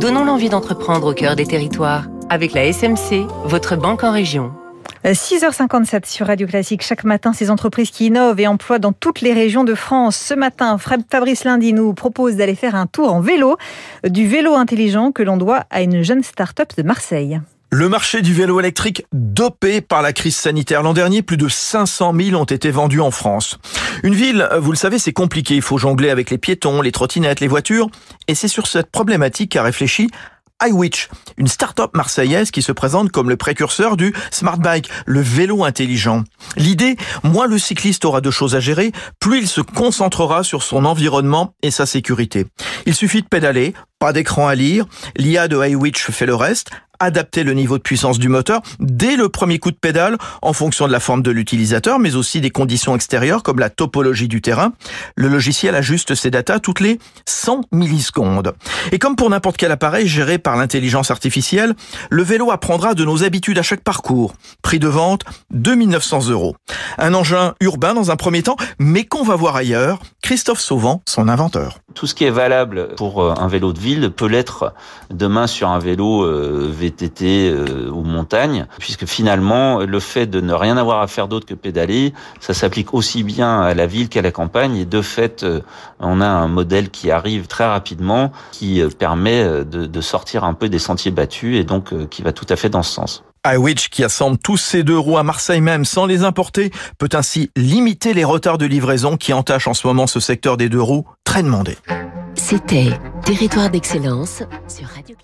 Donnons l'envie d'entreprendre au cœur des territoires avec la SMC, votre banque en région. 6h57 euh, sur Radio Classique. Chaque matin, ces entreprises qui innovent et emploient dans toutes les régions de France. Ce matin, Fabrice Lundi nous propose d'aller faire un tour en vélo, du vélo intelligent que l'on doit à une jeune start-up de Marseille. Le marché du vélo électrique dopé par la crise sanitaire. L'an dernier, plus de 500 000 ont été vendus en France. Une ville, vous le savez, c'est compliqué. Il faut jongler avec les piétons, les trottinettes, les voitures. Et c'est sur cette problématique qu'a réfléchi iWitch, une start-up marseillaise qui se présente comme le précurseur du smart bike, le vélo intelligent. L'idée, moins le cycliste aura de choses à gérer, plus il se concentrera sur son environnement et sa sécurité. Il suffit de pédaler, pas d'écran à lire, l'IA de iWitch fait le reste, adapter le niveau de puissance du moteur dès le premier coup de pédale en fonction de la forme de l'utilisateur, mais aussi des conditions extérieures comme la topologie du terrain. Le logiciel ajuste ses datas toutes les 100 millisecondes. Et comme pour n'importe quel appareil géré par l'intelligence artificielle, le vélo apprendra de nos habitudes à chaque parcours. Prix de vente, 2900 euros. Un engin urbain dans un premier temps, mais qu'on va voir ailleurs. Christophe Sauvant, son inventeur. Tout ce qui est valable pour euh, un vélo de ville peut l'être demain sur un vélo euh, VTT euh, ou montagne, puisque finalement, le fait de ne rien avoir à faire d'autre que pédaler, ça s'applique aussi bien à la ville qu'à la campagne. Et de fait, on a un modèle qui arrive très rapidement, qui permet de, de sortir un peu des sentiers battus et donc qui va tout à fait dans ce sens iWitch, qui assemble tous ses deux roues à Marseille même sans les importer, peut ainsi limiter les retards de livraison qui entachent en ce moment ce secteur des deux roues très demandé. C'était Territoire d'excellence sur Radio